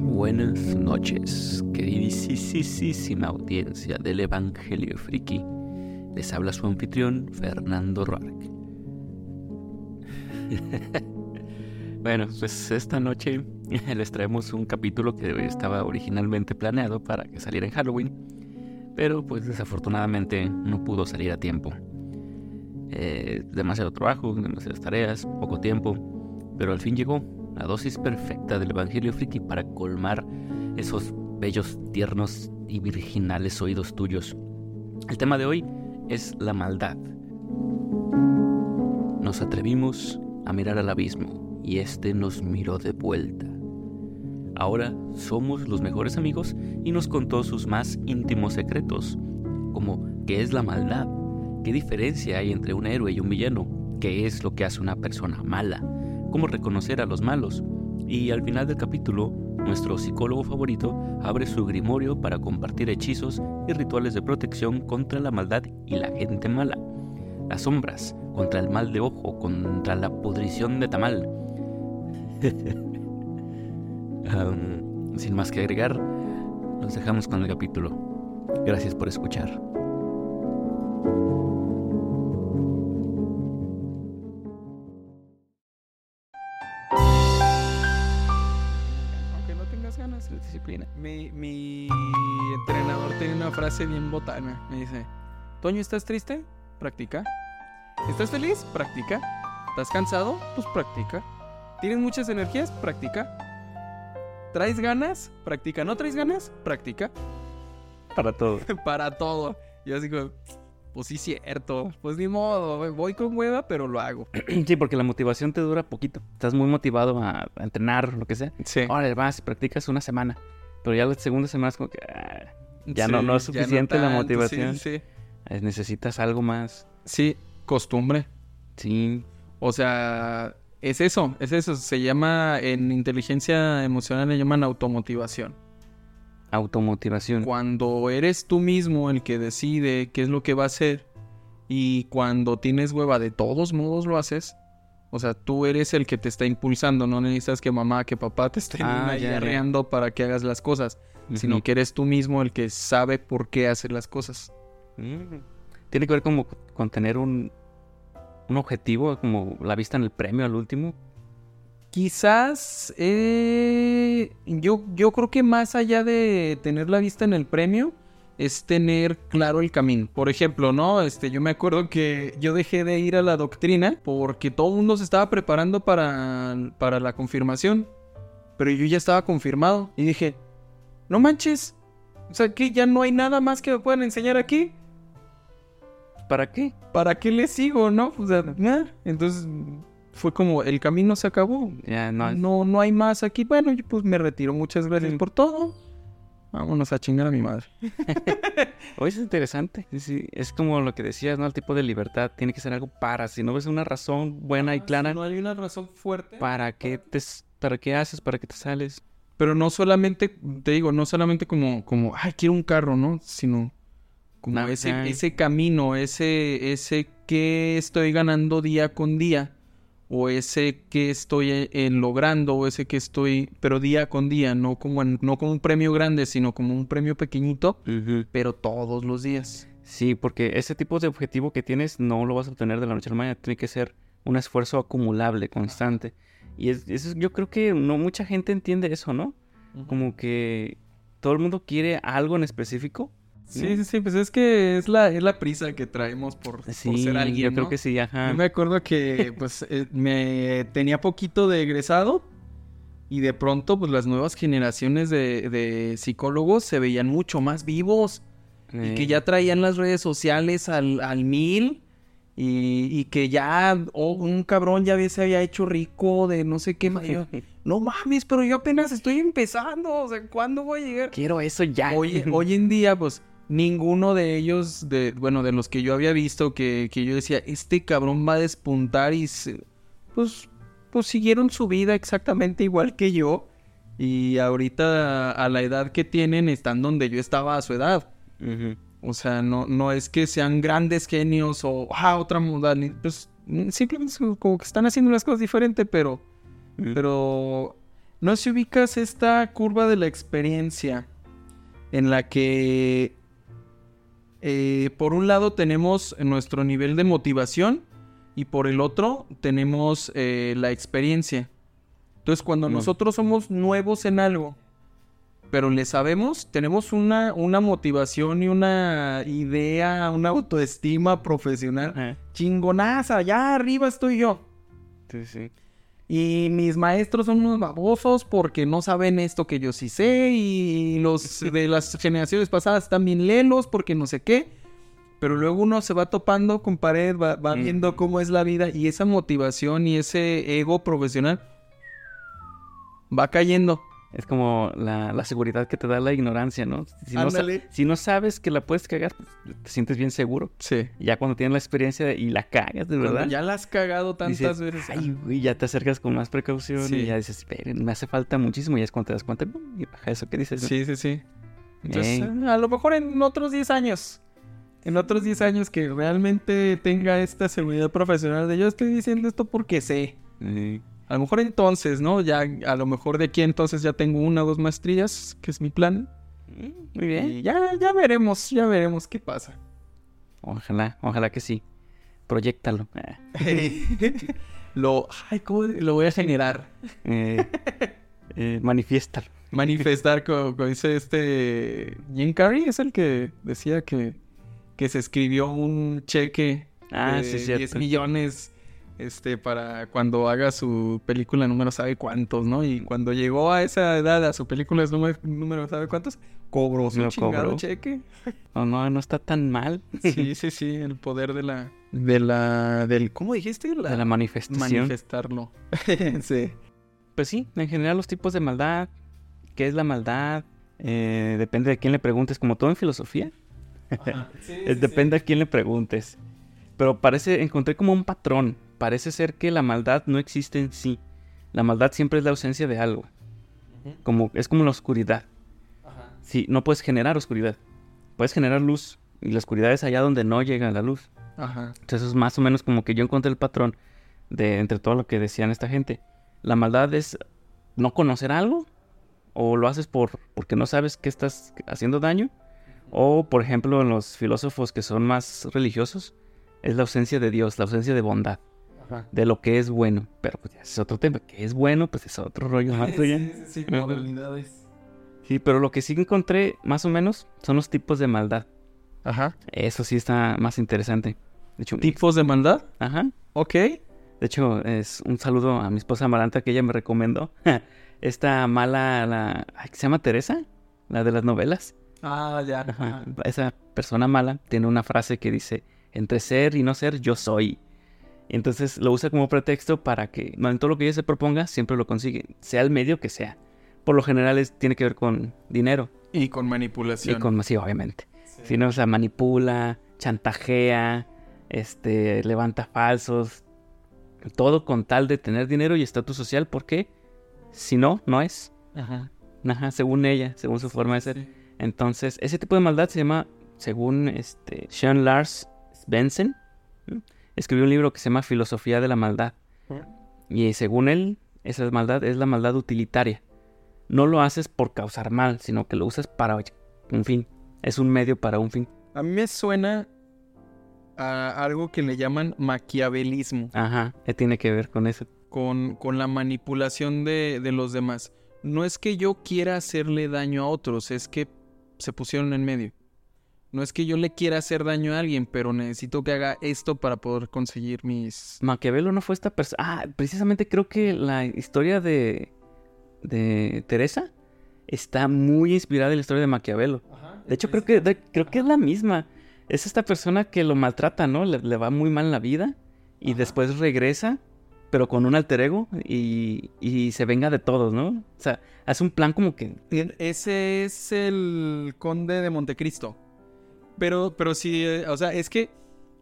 Buenas noches, queridísima audiencia del Evangelio Friki. Les habla su anfitrión, Fernando Roark. bueno, pues esta noche les traemos un capítulo que estaba originalmente planeado para que saliera en Halloween, pero pues desafortunadamente no pudo salir a tiempo. Eh, demasiado trabajo, demasiadas tareas, poco tiempo, pero al fin llegó la dosis perfecta del Evangelio Friki para colmar esos bellos, tiernos y virginales oídos tuyos. El tema de hoy es la maldad. Nos atrevimos a mirar al abismo y este nos miró de vuelta. Ahora somos los mejores amigos y nos contó sus más íntimos secretos, como qué es la maldad, qué diferencia hay entre un héroe y un villano, qué es lo que hace una persona mala, cómo reconocer a los malos. Y al final del capítulo, nuestro psicólogo favorito abre su grimorio para compartir hechizos y rituales de protección contra la maldad y la gente mala. Las sombras, contra el mal de ojo, contra la pudrición de tamal. sin más que agregar, nos dejamos con el capítulo. Gracias por escuchar. Disciplina. Mi, mi entrenador tiene una frase bien botana. Me dice, Toño, ¿estás triste? Practica. ¿Estás feliz? Practica. ¿Estás cansado? Pues practica. ¿Tienes muchas energías? Practica. ¿Traes ganas? Practica. ¿No traes ganas? Practica. Para todo. Para todo. Yo así como, pues sí, cierto. Pues ni modo, voy con hueva, pero lo hago. Sí, porque la motivación te dura poquito. Estás muy motivado a, a entrenar, lo que sea. Sí. Ahora vas, practicas una semana. Pero ya la segunda semana es como que ah, ya, Sí, no, no es suficiente la tanto, motivación. Sí, sí. Necesitas algo más. Sí, costumbre. Sí. O sea, es eso, es eso. Se llama, en inteligencia emocional le llaman automotivación. Automotivación. Cuando eres tú mismo el que decide qué es lo que va a hacer y cuando tienes hueva de todos modos lo haces. O sea, tú eres el que te está impulsando, no necesitas que mamá, que papá te estén Ah, ya, ya. para que hagas las cosas, sino que eres tú mismo el que sabe por qué hacer las cosas. Mm. Tiene que ver como con tener un, un objetivo, como la vista en el premio al último. Quizás eh, yo, yo creo que más allá de tener la vista en el premio, es tener claro el camino. Por ejemplo, ¿no? Este, yo me acuerdo que yo dejé de ir a la doctrina porque todo el mundo se estaba preparando para, para la confirmación. Pero yo ya estaba confirmado. Y dije, no manches. O sea, que ya no hay nada más que me puedan enseñar aquí. ¿Para qué? ¿Para qué le sigo, no? O sea, entonces fue como el camino se acabó. Ya no. No, no hay más aquí. Bueno, yo pues me retiro. Muchas gracias Sí. por todo. Vámonos a chingar a mi madre. Oye, es interesante. Sí, Es como lo que decías, ¿no? El tipo de libertad tiene que ser algo para. Si no ves una razón buena y clara, Ah, No hay una razón fuerte. ¿para qué te, para qué haces? ¿Para qué te sales? Pero no solamente, te digo, no solamente como, como, ay, quiero un carro, ¿no? Sino como No, ese, ese camino, ese, ese que estoy ganando día con día. O ese que estoy eh, logrando, o ese que estoy, pero día con día, no como, en- no como un premio grande, sino como un premio pequeñito, pero todos los días. Sí, porque ese tipo de objetivo que tienes no lo vas a obtener de la noche a la mañana. Tiene que ser un esfuerzo acumulable, constante. Y es, eso es- yo creo que no mucha gente entiende eso, ¿no? Como que todo el mundo quiere algo en específico. Sí, sí, sí, pues es que es la, es la prisa que traemos por, ser alguien, yo creo que sí, ajá. Yo me acuerdo que, pues, eh, me tenía poquito de egresado y de pronto, pues, las nuevas generaciones de, de psicólogos se veían mucho más vivos y Eh, que ya traían las redes sociales al, al mil y, y que ya oh, un cabrón ya se había hecho rico de no sé qué. yo, no mames, pero yo apenas estoy empezando, o sea, ¿cuándo voy a llegar? Quiero eso ya. Hoy, hoy en día, pues, ninguno de ellos, de, bueno, de los que yo había visto, que, que yo decía, este cabrón va a despuntar y se- pues, pues siguieron su vida exactamente igual que yo. Y ahorita, a la edad que tienen, están donde yo estaba a su edad. O sea, no, no es que sean grandes genios o ah, otra modalidad. Pues simplemente como que están haciendo las cosas diferente, pero, pero no si ubicas esta curva de la experiencia en la que eh, por un lado tenemos nuestro nivel de motivación y por el otro tenemos eh, la experiencia. Entonces cuando nosotros somos nuevos en algo, pero le sabemos, tenemos una, una motivación y una idea, una autoestima profesional Ajá. chingonaza, ya arriba estoy yo. Sí, sí. Y mis maestros son unos babosos porque no saben esto que yo sí sé. Y los de las generaciones pasadas bien lelos porque no sé qué. Pero luego uno se va topando con pared, va, va Mm. viendo cómo es la vida. Y esa motivación y ese ego profesional va cayendo. Es como la, la seguridad que te da la ignorancia, ¿no? Si no, si no sabes que la puedes cagar, pues, te sientes bien seguro. Sí. Ya cuando tienes la experiencia de- y la cagas, de verdad. Ya la has cagado tantas dices, veces. Ay, güey, ya te acercas con más precaución Sí. y ya dices, "Esperen, me hace falta muchísimo. Y es cuando te das cuenta, y baja eso que dices. ¿no? Sí, sí, sí. Entonces, Ey. a lo mejor en otros 10 años. En otros 10 años que realmente tenga esta seguridad profesional de yo estoy diciendo esto porque sé. Sí. A lo mejor entonces, ¿no? Ya, a lo mejor de aquí entonces ya tengo una o dos maestrías, que es mi plan. Mm, Muy bien. Y ya, ya veremos, ya veremos qué pasa. Ojalá, ojalá que sí. Proyectalo. Lo, ay, ¿cómo lo voy a generar? eh, eh, manifiéstalo. Manifestar, como, como dice este Jim Carrey, es el que decía que, que se escribió un cheque Ah, de sí, 10 cierto. millones este, para cuando haga su película número sabe cuántos, ¿no? Y cuando llegó a esa edad, a su película número, número sabe cuántos, cobró su Lo chingado cobró. cheque. No, no, no está tan mal. Sí, sí, sí, el poder de la... De la... Del, ¿Cómo dijiste? De la manifestación. Manifestarlo. sí. Pues sí, en general los tipos de maldad, qué es la maldad, eh, depende de quién le preguntes, como todo en filosofía, depende a quién le preguntes. Pero parece, encontré como un patrón, parece ser que la maldad no existe en sí, la maldad siempre es la ausencia de algo, como, es como la oscuridad, sí, no puedes generar oscuridad, puedes generar luz, y la oscuridad es allá donde no llega la luz. Ajá. Entonces es más o menos como que yo encontré el patrón de entre todo lo que decían esta gente. La maldad es no conocer algo o lo haces por porque no sabes que estás haciendo daño o por ejemplo en los filósofos que son más religiosos es la ausencia de Dios, la ausencia de bondad, Ajá. de lo que es bueno, pero pues ya es otro tema, que es bueno, pues es otro rollo más. Sí, sí, sí, Ajá. modalidades. Sí, pero lo que sí encontré más o menos son los tipos de maldad. Ajá. Eso sí está más interesante. De hecho, ¿Tipos de maldad? ajá. Ok. De hecho, es un saludo a mi esposa Amaranta que ella me recomendó. Esta mala, la, ¿se llama Teresa? La de las novelas. Ah, ya. Ajá. Esa persona mala tiene una frase que dice, entre ser y no ser, yo soy. Y entonces lo usa como pretexto para que en todo lo que ella se proponga, siempre lo consigue, sea el medio que sea. Por lo general es, tiene que ver con dinero Y con manipulación. y con sí, obviamente. Si no, o sea, manipula, chantajea, este, levanta falsos, todo con tal de tener dinero y estatus social, porque si no, no es. Ajá. Ajá, según ella, según su forma de ser. Sí. Entonces, ese tipo de maldad se llama, según este, Sean Lars Svensson, ¿m? Escribió un libro que se llama Filosofía de la Maldad. Y según él, esa maldad es la maldad utilitaria. No lo haces por causar mal, sino que lo usas para un fin. Es un medio para un fin. A mí me suena a algo que le llaman maquiavelismo, Ajá, ¿qué tiene que ver con eso? con, con la manipulación de, de los demás. No es que yo quiera hacerle daño a otros, es que se pusieron en medio. No es que yo le quiera hacer daño a alguien, pero necesito que haga esto para poder conseguir mis... Maquiavelo no fue esta persona. Ah, precisamente creo que la historia de, de Teresa está muy inspirada en la historia de Maquiavelo. De hecho, creo que, de- creo que es la misma. Es esta persona que lo maltrata, ¿no? Le, le va muy mal en la vida y Ajá. después regresa, pero con un alter ego y, y se venga de todos, ¿no? O sea, hace un plan como que... Ese es el conde de Montecristo. Pero, pero sí, eh, o sea, es que,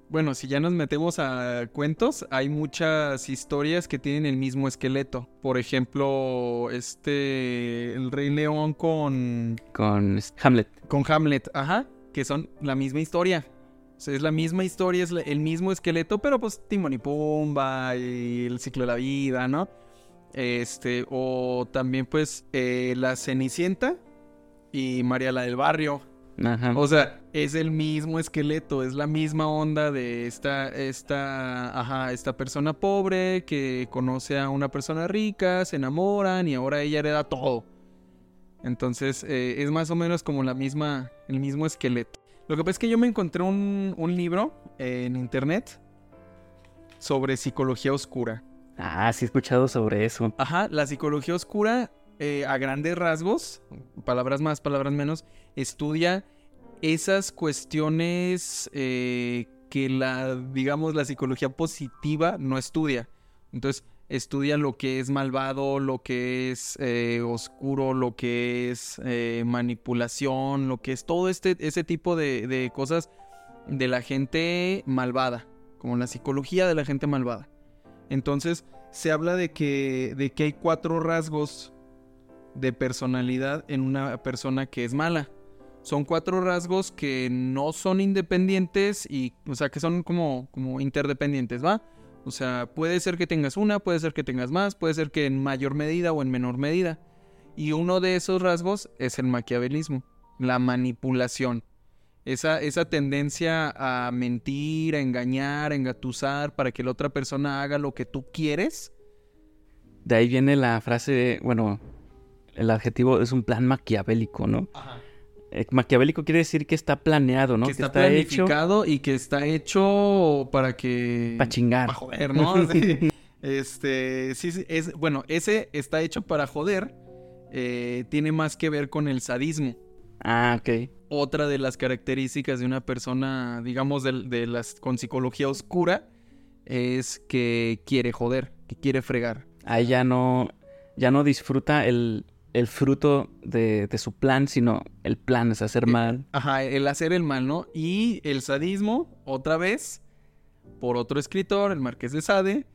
bueno, si ya nos metemos a cuentos, hay muchas historias que tienen el mismo esqueleto. Por ejemplo, este, el Rey León con, con Hamlet. con Hamlet, ajá, que son la misma historia. sea, es la misma historia, es el mismo esqueleto, pero pues Timón y Pumba y el ciclo de la vida, ¿no? Este, o también pues eh, la Cenicienta y María la del Barrio. Ajá. O sea, es el mismo esqueleto, es la misma onda de esta, esta, ajá, esta persona pobre que conoce a una persona rica, se enamoran y ahora ella hereda todo. Entonces, eh, es más o menos como la misma, el mismo esqueleto. Lo que pasa es que yo me encontré un, un libro en internet sobre psicología oscura. Ah, sí he escuchado sobre eso. Ajá, la psicología oscura, eh, a grandes rasgos, palabras más, palabras menos, estudia esas cuestiones eh, que la, digamos, la psicología positiva no estudia. Entonces, estudia lo que es malvado, lo que es eh, oscuro, lo que es manipulación, lo que es todo este, ese tipo de, de cosas de la gente malvada, como la psicología de la gente malvada. Entonces, se habla de que, de que hay cuatro rasgos de personalidad en una persona que es mala. Son cuatro rasgos que no son independientes y, o sea, que son como, como interdependientes, ¿va? O sea, puede ser que tengas una, puede ser que tengas más, puede ser que en mayor medida o en menor medida. Y uno de esos rasgos es el maquiavelismo, la manipulación. Esa, esa tendencia a mentir, a engañar, a engatusar para que la otra persona haga lo que tú quieres. De ahí viene la frase, bueno, el adjetivo es un plan maquiavélico, ¿no? Eh, maquiavélico quiere decir que está planeado, ¿no? Que está, planificado y que está hecho para que... para chingar. Para joder, ¿no? Sí. Este, sí, sí, es, bueno, ese está hecho para joder. eh, tiene más que ver con el sadismo. Ah, ok. Otra de las características de una persona, digamos, de, de las con psicología oscura, es que quiere joder, que quiere fregar. Ahí ya no, ya no disfruta el, el fruto de, de su plan, sino el plan es hacer mal. Ajá, el hacer el mal, ¿no? Y el sadismo, otra vez, por otro escritor, el Marqués de Sade,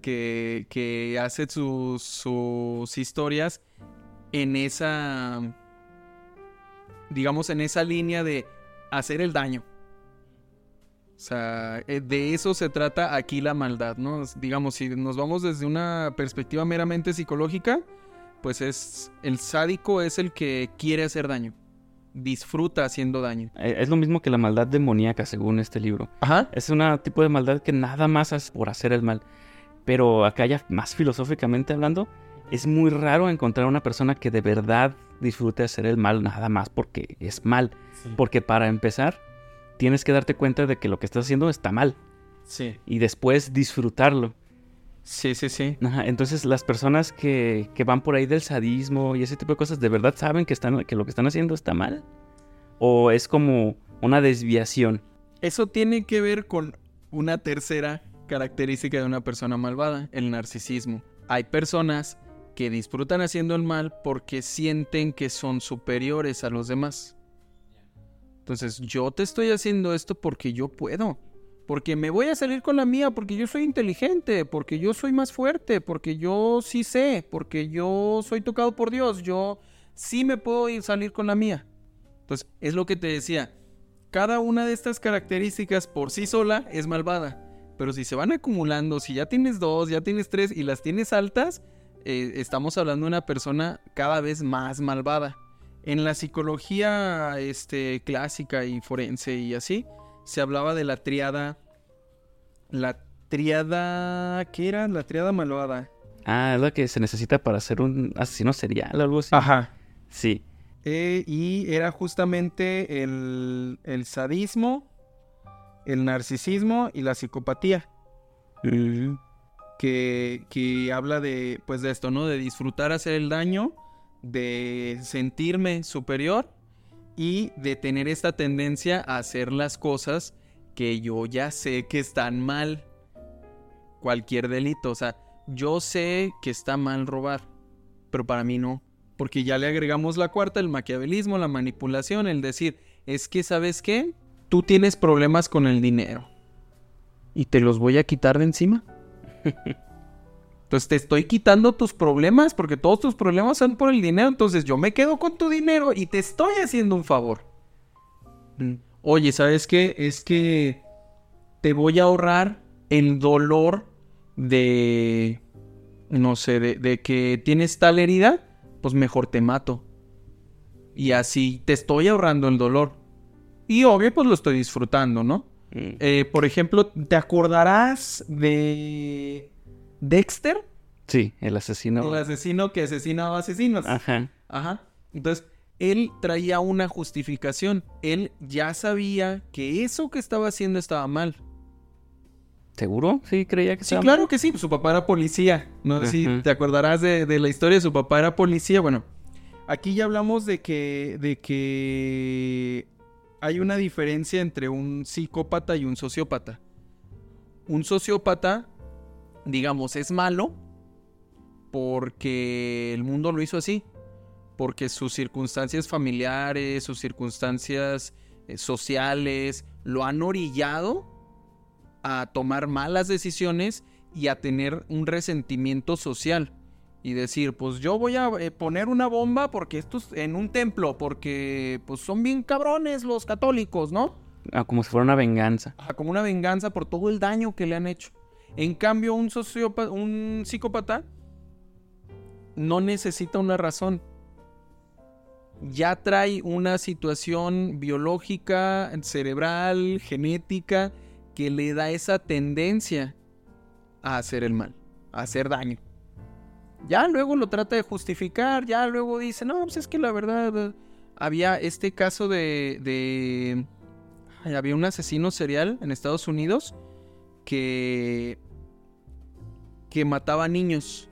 que, que hace sus, sus historias en esa, digamos, en esa línea de hacer el daño. O sea, eh, de eso se trata aquí la maldad, ¿no? Digamos, si nos vamos desde una perspectiva meramente psicológica, pues es el sádico es el que quiere hacer daño, disfruta haciendo daño. Eh, Es lo mismo que la maldad demoníaca, según este libro. Ajá. Es un tipo de maldad que nada más hace por hacer el mal. Pero acá ya más filosóficamente hablando, es muy raro encontrar una persona que de verdad disfrute hacer el mal nada más porque es mal. Porque para empezar, tienes que darte cuenta de que lo que estás haciendo está mal. Sí. Y después disfrutarlo. Sí, sí, sí. Ajá, entonces las personas que, que van por ahí del sadismo y ese tipo de cosas, ¿de verdad saben que, están, que lo que están haciendo está mal? ¿O es como una desviación? Eso tiene que ver con una tercera característica de una persona malvada, el narcisismo. Hay personas que disfrutan haciendo el mal porque sienten que son superiores a los demás. Entonces, yo te estoy haciendo esto porque yo puedo. Porque me voy a salir con la mía, porque yo soy inteligente, porque yo soy más fuerte, porque yo sí sé, porque yo soy tocado por Dios, yo sí me puedo ir salir con la mía. Entonces, es lo que te decía. Cada una de estas características por sí sola es malvada. Pero si se van acumulando, si ya tienes dos, ya tienes tres y las tienes altas, eh, estamos hablando de una persona cada vez más malvada. En la psicología este, clásica y forense y así, se hablaba de la triada. La triada. ¿Qué era? La triada malvada. Ah, es lo que se necesita para ser un asesino serial o algo así. Ajá. Sí. Eh, y era justamente el, el sadismo, el narcisismo y la psicopatía. Mm, Que, que habla de, pues de esto, ¿no? De disfrutar hacer el daño, de sentirme superior y de tener esta tendencia a hacer las cosas que yo ya sé que están mal. Cualquier delito, o sea, yo sé que está mal robar, pero para mí no. Porque ya le agregamos la cuarta, el maquiavelismo, la manipulación, el decir, es que, ¿sabes qué? Tú tienes problemas con el dinero. Y te los voy a quitar de encima. Entonces te estoy quitando tus problemas porque todos tus problemas son por el dinero. Entonces yo me quedo con tu dinero y te estoy haciendo un favor. mm. oye, ¿sabes qué? Es que te voy a ahorrar el dolor de, no sé, de, de que tienes tal herida, pues mejor te mato. Y así te estoy ahorrando el dolor. Y obvio, pues lo estoy disfrutando, ¿no? Mm. Eh, por ejemplo, ¿te acordarás de Dexter? Sí, el asesino. El asesino que asesinaba asesinos. Ajá. Ajá. Entonces, él traía una justificación. Él ya sabía que eso que estaba haciendo estaba mal. ¿Seguro? Sí, creía que Sí, estaba claro que sí. Su papá era policía. No sé si te acordarás de, de la historia. Su papá era policía. Bueno, aquí ya hablamos de que, de que hay una diferencia entre un psicópata y un sociópata. Un sociópata, digamos, es malo porque el mundo lo hizo así. Porque sus circunstancias familiares, sus circunstancias eh, sociales, lo han orillado a tomar malas decisiones y a tener un resentimiento social. Y decir, pues yo voy a eh, poner una bomba porque esto es en un templo, porque pues son bien cabrones los católicos, ¿no? Ah, como si fuera una venganza. Como una venganza por todo el daño que le han hecho. En cambio, un un psicópata no necesita una razón. Ya trae una situación biológica, cerebral, genética, que le da esa tendencia a hacer el mal, a hacer daño. Ya luego lo trata de justificar, ya luego dice, no, pues es que la verdad, había este caso de, de había un asesino serial en Estados Unidos que que mataba niños.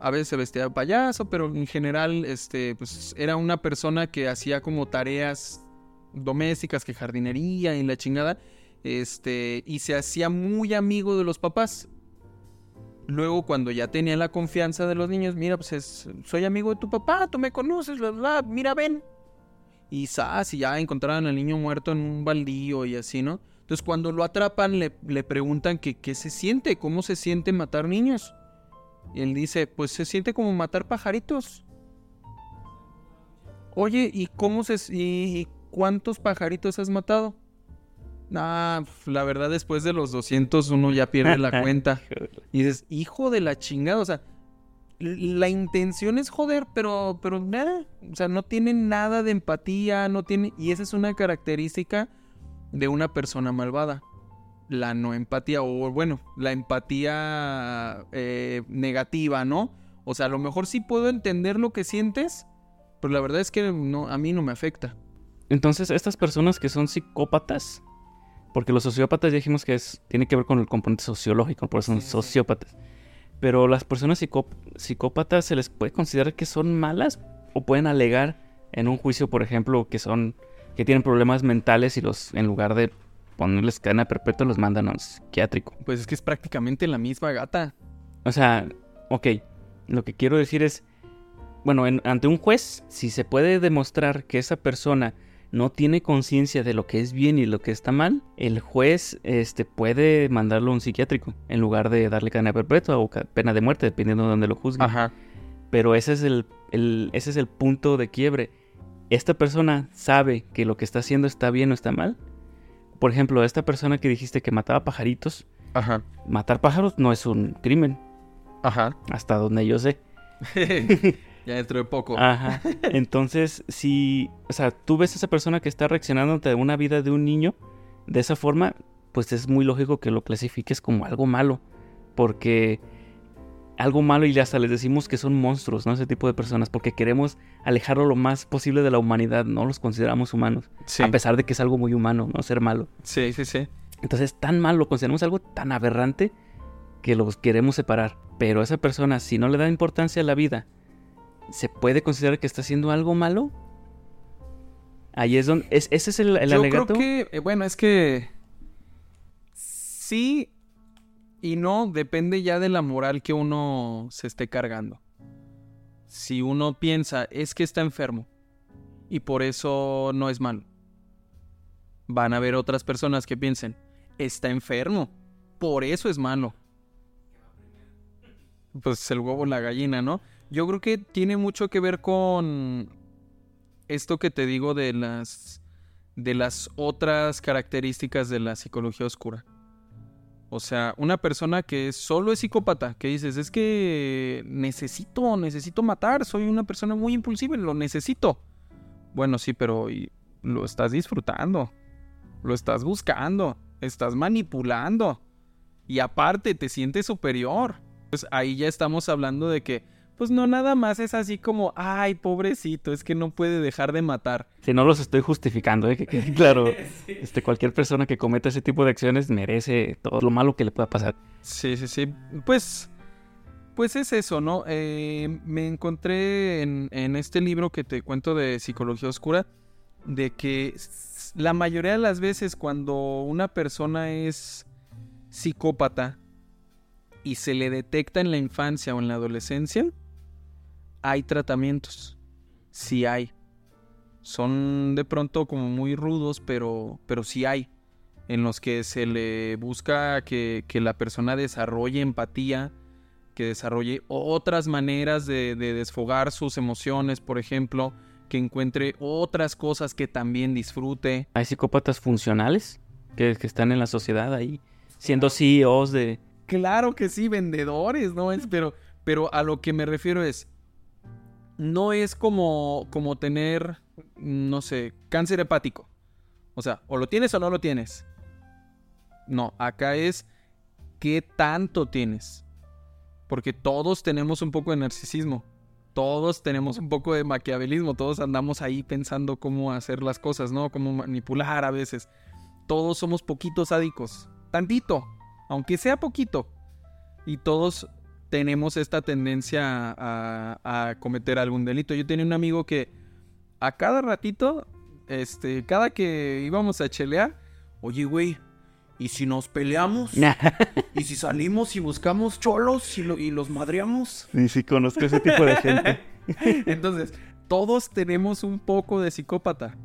A veces se vestía de payaso, pero en general este pues era una persona que hacía como tareas domésticas, que jardinería y la chingada, este y se hacía muy amigo de los papás. Luego cuando ya tenía la confianza de los niños, mira, pues es- soy amigo de tu papá, tú me conoces, bla, bla, mira, ven, y y ya encontraron al niño muerto en un baldío y así, ¿no? Entonces cuando lo atrapan le, le preguntan que qué se siente, cómo se siente matar niños. Y él dice, pues se siente como matar pajaritos. Oye, ¿y cómo se y, y cuántos pajaritos has matado? Ah, la verdad después de los 200 uno ya pierde la cuenta. Y dices, hijo de la chingada, o sea, la intención es joder, pero, pero nada, o sea, no tiene nada de empatía, no tiene, y esa es una característica de una persona malvada, la no empatía, o bueno, la empatía eh, negativa, ¿no? O sea, a lo mejor sí puedo entender lo que sientes, pero la verdad es que no, a mí no me afecta. Entonces, estas personas que son psicópatas, porque los sociópatas ya dijimos que es, tiene que ver con el componente sociológico, por eso son Sí, sí. sociópatas. Pero las personas psicó- psicópatas se les puede considerar que son malas o pueden alegar en un juicio, por ejemplo, que son que tienen problemas mentales y los en lugar de ponerles cadena perpetua los mandan a un psiquiátrico. Pues es que es prácticamente la misma gata. O sea, ok, lo que quiero decir es, bueno, en- ante un juez, si se puede demostrar que esa persona no tiene conciencia de lo que es bien y lo que está mal, el juez este, puede mandarlo a un psiquiátrico en lugar de darle cadena perpetua o pena de muerte, dependiendo de dónde lo juzgue. Ajá. Pero ese es el, el- ese es el punto de quiebre. ¿Esta persona sabe que lo que está haciendo está bien o está mal? Por ejemplo, esta persona que dijiste que mataba pajaritos, Ajá. matar pájaros no es un crimen, Ajá. hasta donde yo sé. ya dentro de poco. Ajá. Entonces, si, o sea, tú ves a esa persona que está reaccionando ante una vida de un niño de esa forma, pues es muy lógico que lo clasifiques como algo malo, porque algo malo y hasta les decimos que son monstruos, ¿no? Ese tipo de personas, porque queremos alejarlo lo más posible de la humanidad, no los consideramos humanos, Sí. a pesar de que es algo muy humano, no ser malo. Sí, sí, sí. Entonces, tan malo, lo consideramos algo tan aberrante que los queremos separar. Pero esa persona, si no le da importancia a la vida, ¿se puede considerar que está haciendo algo malo? Ahí es donde. es- ese es el, el Yo alegato. creo que, eh, bueno, es que sí y no depende ya de la moral que uno se esté cargando. Si uno piensa, es que está enfermo y por eso no es malo. Van a haber otras personas que piensen, está enfermo, por eso es malo. Pues el huevo la gallina, ¿no? Yo creo que tiene mucho que ver con esto que te digo de las de las otras características de la psicología oscura. O sea, una persona que solo es psicópata, que dices, es que necesito, necesito matar, soy una persona muy impulsiva, lo necesito. Bueno, sí, pero lo estás disfrutando, lo estás buscando, estás manipulando y aparte te sientes superior. Pues ahí ya estamos hablando de que pues no nada más es así como, ay, pobrecito, es que no puede dejar de matar. Si no los estoy justificando, ¿eh? que, claro, este, cualquier persona que cometa ese tipo de acciones merece todo lo malo que le pueda pasar. Sí, sí, sí. Pues, pues es eso, ¿no? Eh, me encontré en, en este libro que te cuento de psicología oscura, de que la mayoría de las veces cuando una persona es psicópata y se le detecta en la infancia o en la adolescencia, hay tratamientos. Sí hay. Son de pronto como muy rudos, pero, pero sí hay. En los que se le busca que, la persona desarrolle empatía, que desarrolle otras maneras de, desfogar sus emociones, por ejemplo, que encuentre otras cosas que también disfrute. Hay psicópatas funcionales que, que están en la sociedad ahí, siendo CEOs de... Claro que sí, vendedores, ¿no? Es, pero, pero a lo que me refiero es, no es como, como tener, no sé, cáncer hepático. O sea, o lo tienes o no lo tienes. No, acá es qué tanto tienes. Porque todos tenemos un poco de narcisismo. Todos tenemos un poco de maquiavelismo. Todos andamos ahí pensando cómo hacer las cosas, ¿no? Cómo manipular a veces. Todos somos poquitos sádicos. Tantito. Aunque sea poquito. Y todos tenemos esta tendencia a, cometer algún delito. Yo tenía un amigo que a cada ratito, este, cada que íbamos a chelear, oye, güey, ¿y si nos peleamos? ¿Y si salimos y buscamos cholos y, y los madreamos? Y si conozco ese tipo de gente. Entonces, todos tenemos un poco de psicópata.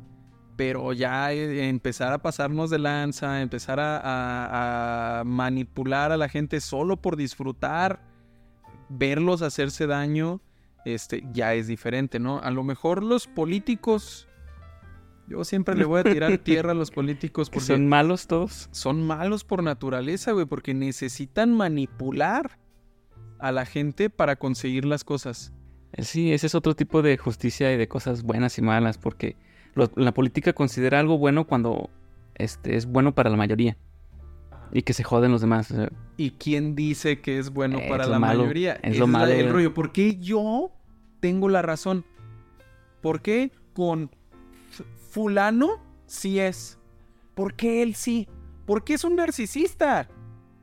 Pero ya eh, empezar a pasarnos de lanza, empezar a manipular a la gente solo por disfrutar verlos hacerse daño, este, ya es diferente, ¿no? A lo mejor los políticos, yo siempre le voy a tirar tierra a los políticos porque son malos todos. Son malos por naturaleza, güey, porque necesitan manipular a la gente para conseguir las cosas. Eh, sí, ese es otro tipo de justicia y de cosas buenas y malas, porque la política considera algo bueno cuando este, es bueno para la mayoría. Y que se joden los demás. ¿Y quién dice que es bueno para la mayoría? Es, lo malo. El rollo. ¿Por qué yo tengo la razón? ¿Por qué con fulano sí es? ¿Por qué él sí? Porque es un narcisista.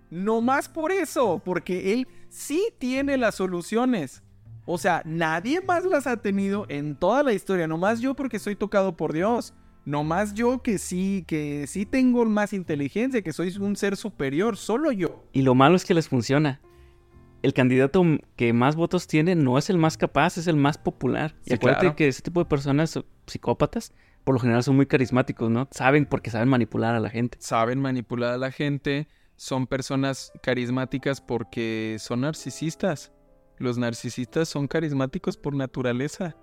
No más por eso, porque él sí tiene las soluciones. O sea, nadie más las ha tenido en toda la historia, nomás yo porque soy tocado por Dios. No más yo que sí, que sí tengo más inteligencia, que soy un ser superior, solo yo. Y lo malo es que les funciona. El candidato que más votos tiene no es el más capaz, es el más popular. y acuérdate que ese tipo de personas psicópatas, por lo general son muy carismáticos, ¿no? Saben porque saben manipular a la gente. Saben manipular a la gente, son personas carismáticas porque son narcisistas. Los narcisistas son carismáticos por naturaleza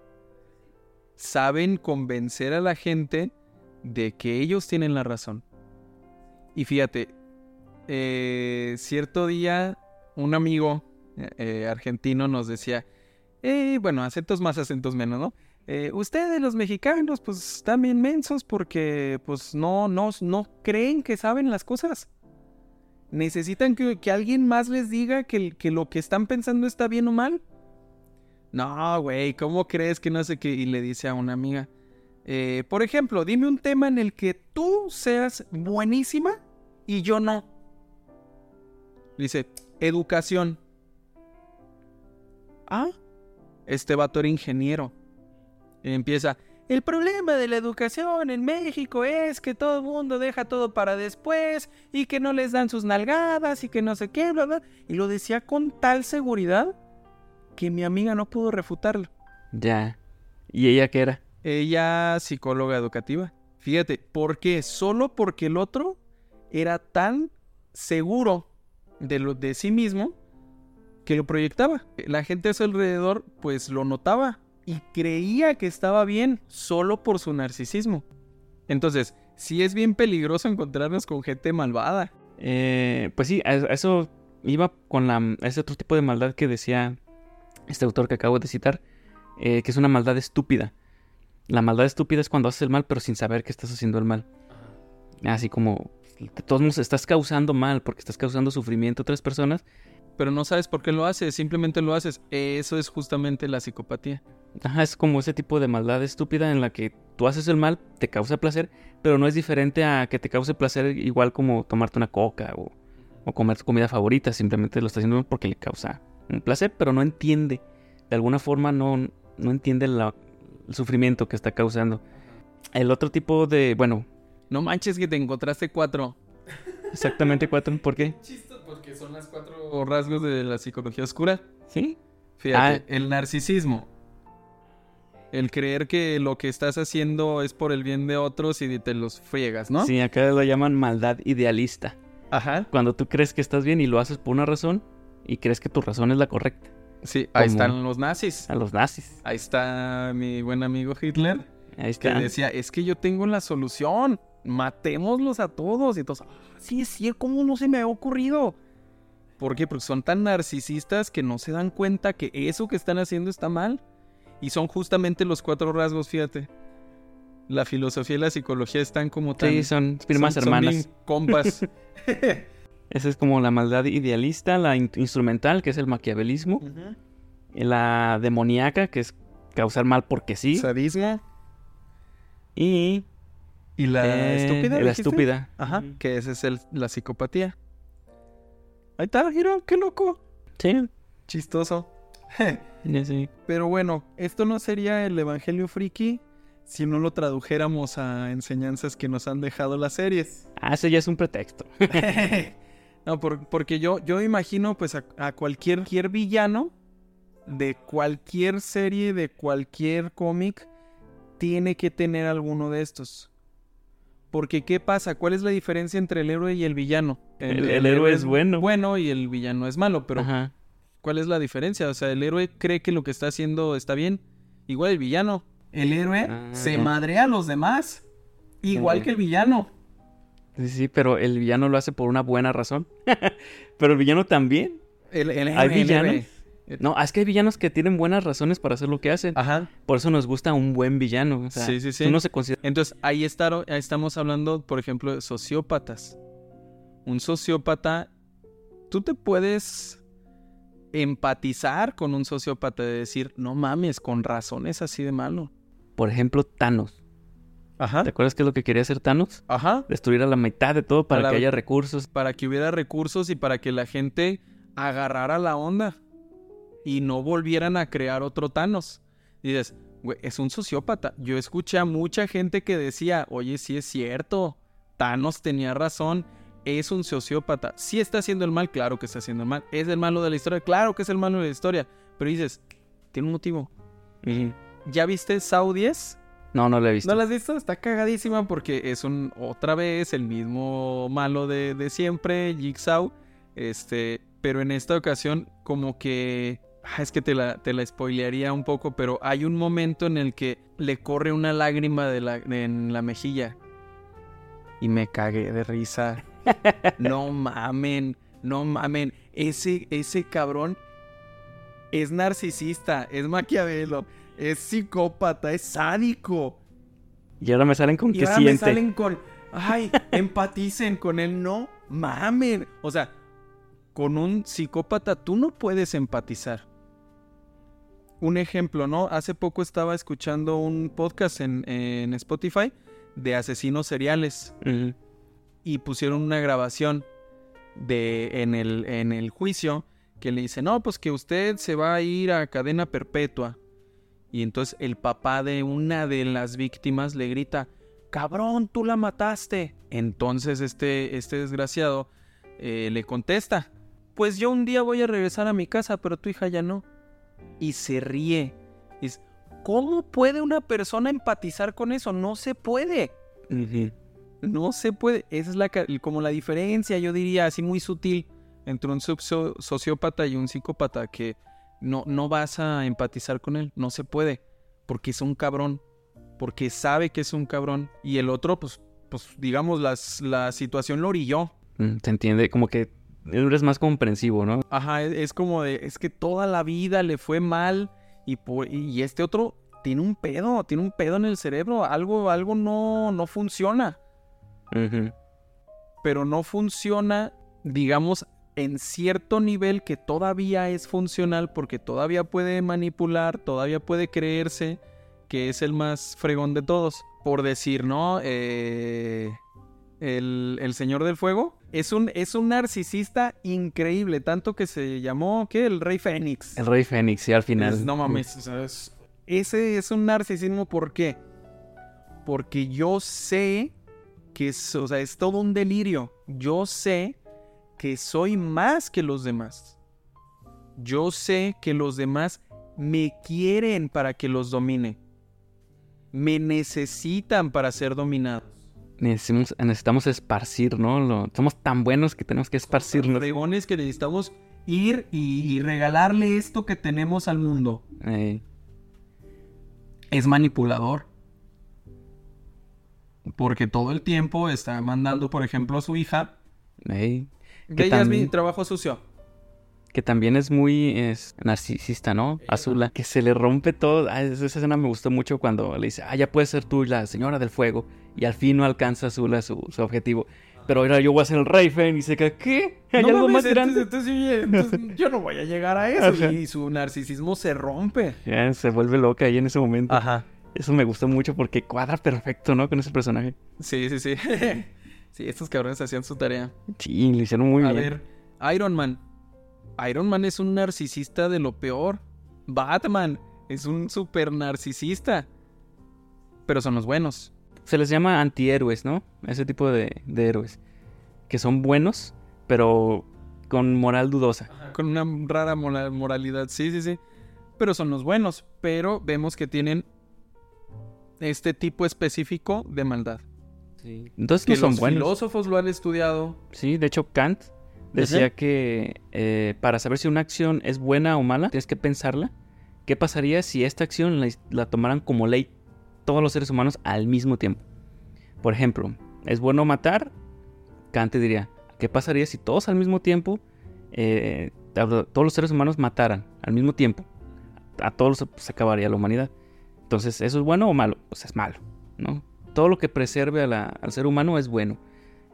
saben convencer a la gente de que ellos tienen la razón. Y fíjate, eh, cierto día un amigo eh, argentino nos decía, eh, bueno, acentos más, acentos menos, ¿no? ustedes los mexicanos pues están bien mensos porque pues no, no, no creen que saben las cosas. Necesitan que, alguien más les diga que, que lo que están pensando está bien o mal. No, güey, ¿cómo crees que no sé qué? Y le dice a una amiga, eh, por ejemplo, dime un tema en el que tú seas buenísima y yo no. Dice, educación. Ah, este vato era ingeniero. Empieza, el problema de la educación en México es que todo el mundo deja todo para después y que no les dan sus nalgadas y que no sé qué, bla, bla. Y lo decía con tal seguridad que mi amiga no pudo refutarlo. Ya. ¿Y ella qué era? Ella psicóloga educativa. Fíjate, ¿por qué? Solo porque el otro era tan seguro de, lo, de sí mismo que lo proyectaba. La gente a su alrededor pues lo notaba y creía que estaba bien solo por su narcisismo. Entonces, sí es bien peligroso encontrarnos con gente malvada. Eh, pues sí, a eso iba con la, ese otro tipo de maldad que decía este autor que acabo de citar, eh, que es una maldad estúpida. La maldad estúpida es cuando haces el mal pero sin saber que estás haciendo el mal. Así como de todos modos estás causando mal porque estás causando sufrimiento a otras personas. Pero no sabes por qué lo haces, simplemente lo haces. Eso es justamente la psicopatía. Ajá, es como ese tipo de maldad estúpida en la que tú haces el mal, te causa placer, pero no es diferente a que te cause placer igual como tomarte una coca o, o comer tu comida favorita. Simplemente lo está haciendo porque le causa un placer, pero no entiende. De alguna forma no, no entiende la- el sufrimiento que está causando. El otro tipo de, bueno, No manches que te encontraste cuatro. exactamente cuatro, ¿por qué? Chistos, porque son las cuatro rasgos de la psicología oscura. Sí. Fíjate, Ah. el narcisismo. El creer que lo que estás haciendo es por el bien de otros y te los friegas, ¿no? Sí, acá lo llaman maldad idealista. Ajá. Cuando tú crees que estás bien y lo haces por una razón y crees que tu razón es la correcta. Sí, ahí Como- están los nazis. A los nazis. Ahí está mi buen amigo Hitler, Ahí que está. decía, es que yo tengo la solución, matémoslos a todos. Y todos, "Ah, sí, es cierto, ¿cómo no se me ha ocurrido? ¿Por qué? Porque son tan narcisistas que no se dan cuenta que eso que están haciendo está mal. Y son justamente los cuatro rasgos, fíjate. La filosofía y la psicología están como tan... Sí, son primas son- son hermanas. bien compas. Esa es como la maldad idealista, la in- instrumental, que es el maquiavelismo, la demoníaca, que es causar mal porque sí, Sadismo. y Y la eh, estúpida. la dijiste? estúpida. Ajá, que esa es el- la psicopatía. Ahí está, Giro, qué loco. Sí, Chistoso. sé. Pero bueno, esto no sería el Evangelio Friki si no lo tradujéramos a enseñanzas que nos han dejado las series. Ah, ese ya es un pretexto. no, por- porque yo, yo imagino pues a, a cualquier, cualquier villano de cualquier serie, de cualquier cómic, tiene que tener alguno de estos. Porque ¿qué pasa? ¿Cuál es la diferencia entre el héroe y el villano? El- el héroe es bueno. Bueno y el villano es malo, pero Ajá. ¿Cuál es la diferencia? O sea, el héroe cree que lo que está haciendo está bien. Igual el villano. El héroe Ah, se madrea a los demás. Igual que el villano. Sí, sí, pero el villano lo hace por una buena razón. pero el villano también. El, el ¿Hay villanos? héroe. No, es que hay villanos que tienen buenas razones para hacer lo que hacen. Ajá. Por eso nos gusta un buen villano. o sea, Sí, sí, sí. No se considera... Entonces, ahí, está, ahí estamos hablando, por ejemplo, de sociópatas. Un sociópata, tú te puedes empatizar con un sociópata de decir, no mames, con razón es así de malo. Por ejemplo, Thanos. Ajá. ¿Te acuerdas qué es lo que quería hacer Thanos? Ajá. Destruir a la mitad de todo para Para- que haya recursos. para que hubiera recursos y para que la gente agarrara la onda y no volvieran a crear otro Thanos. Y dices, güey, es un sociópata. Yo escuché a mucha gente que decía, oye, sí es cierto, Thanos tenía razón, es un sociópata. Sí está haciendo el mal, claro que está haciendo el mal. Es el malo de la historia, claro que es el malo de la historia. Pero dices, tiene un motivo. ¿Ya viste Saw 10? No, no lo he visto. ¿No la has visto? Está cagadísima porque es un otra vez el mismo malo de, de siempre, Jigsaw. Este, pero en esta ocasión, como que. ah, Es que te la, te la spoilearía un poco, pero hay un momento en el que le corre una lágrima de la, de- en la mejilla. Y me cagué de risa. No mamen, no mamen. Ese, ese cabrón es narcisista, es maquiavelo, es psicópata, es sádico. Y ahora me salen con Y que ahora me salen con, ay, empaticen con él, no mamen. O sea, con un psicópata tú no puedes empatizar. Un ejemplo, ¿no? Hace poco estaba escuchando un podcast en, en Spotify de asesinos seriales y pusieron una grabación de en el, en el juicio que le dice, no, pues que usted se va a ir a cadena perpetua. Y entonces el papá de una de las víctimas le grita, cabrón, tú la mataste. Entonces este, este desgraciado eh, le contesta, pues yo un día voy a regresar a mi casa, pero tu hija ya no. Y se ríe. Es, ¿Cómo puede una persona empatizar con eso? No se puede. No se puede. Esa es la, como la diferencia, yo diría, así muy sutil, entre un sociópata y un psicópata, que no, no vas a empatizar con él. No se puede. Porque es un cabrón. porque sabe que es un cabrón. Y el otro, pues, pues digamos, las, la situación lo orilló. Mm, Se entiende, como que eres más comprensivo, ¿no? Ajá, es, es como de, es que toda la vida le fue mal y, por- y este otro tiene un pedo, tiene un pedo en el cerebro, algo, algo no, no funciona. Pero no funciona, digamos, en cierto nivel que todavía es funcional porque todavía puede manipular, todavía puede creerse que es el más fregón de todos. Por decir, ¿no? Eh, el, el Señor del Fuego es un, es un narcisista increíble, tanto que se llamó, ¿qué? El Rey Fénix. El Rey Fénix, sí, al final. Es- no mames, ese es un narcisismo, ¿por qué? Porque yo sé que es, o sea, es todo un delirio. Yo sé que soy más que los demás. Yo sé que los demás me quieren para que los domine. Me necesitan para ser dominados. Necesitamos, necesitamos esparcir, ¿no? Lo- somos tan buenos que tenemos que esparcirnos. Fregones que necesitamos ir y, y regalarle esto que tenemos al mundo. Eh, es manipulador. Porque todo el tiempo está mandando, por ejemplo, a su hija. Que ella es mi trabajo sucio. que también es muy es, narcisista, ¿no? Azula, que se le rompe todo. Ah, esa escena me gustó mucho cuando le dice, ah, ya puedes ser tú la señora del fuego. Y al fin no alcanza Azula su, su objetivo. Pero ahora yo voy a ser el rey Fénix. Y se queda, ¿qué? ¿Hay No algo mames, más entonces- grande? entonces, oye, entonces yo no voy a llegar a eso. Ajá. Y su narcisismo se rompe. Ya, se vuelve loca ahí en ese momento. Ajá. Eso me gustó mucho porque cuadra perfecto, ¿no? Con ese personaje. Sí, sí, sí. sí, estos cabrones hacían su tarea. Sí, lo hicieron muy a bien. ver, Iron Man. Iron Man es un narcisista de lo peor. Batman es un super narcisista. Pero son los buenos. Se les llama antihéroes, ¿no? Ese tipo de, de héroes. Que son buenos, pero con moral dudosa. Con una rara moralidad, sí, sí, sí. Pero son los buenos. Pero vemos que tienen este tipo específico de maldad. Entonces Que no son los buenos. filósofos lo han estudiado. Sí, de hecho Kant decía que eh, para saber si una acción es buena o mala, tienes que pensarla. ¿Qué pasaría si esta acción la, la tomaran como ley todos los seres humanos al mismo tiempo? Por ejemplo, ¿es bueno matar? Kant te diría, ¿qué pasaría si todos al mismo tiempo, eh, todos los seres humanos mataran al mismo tiempo? A todos los- se acabaría la humanidad. Entonces, ¿eso es bueno o malo? Pues es malo, ¿no? Todo lo que preserve al ser humano es bueno.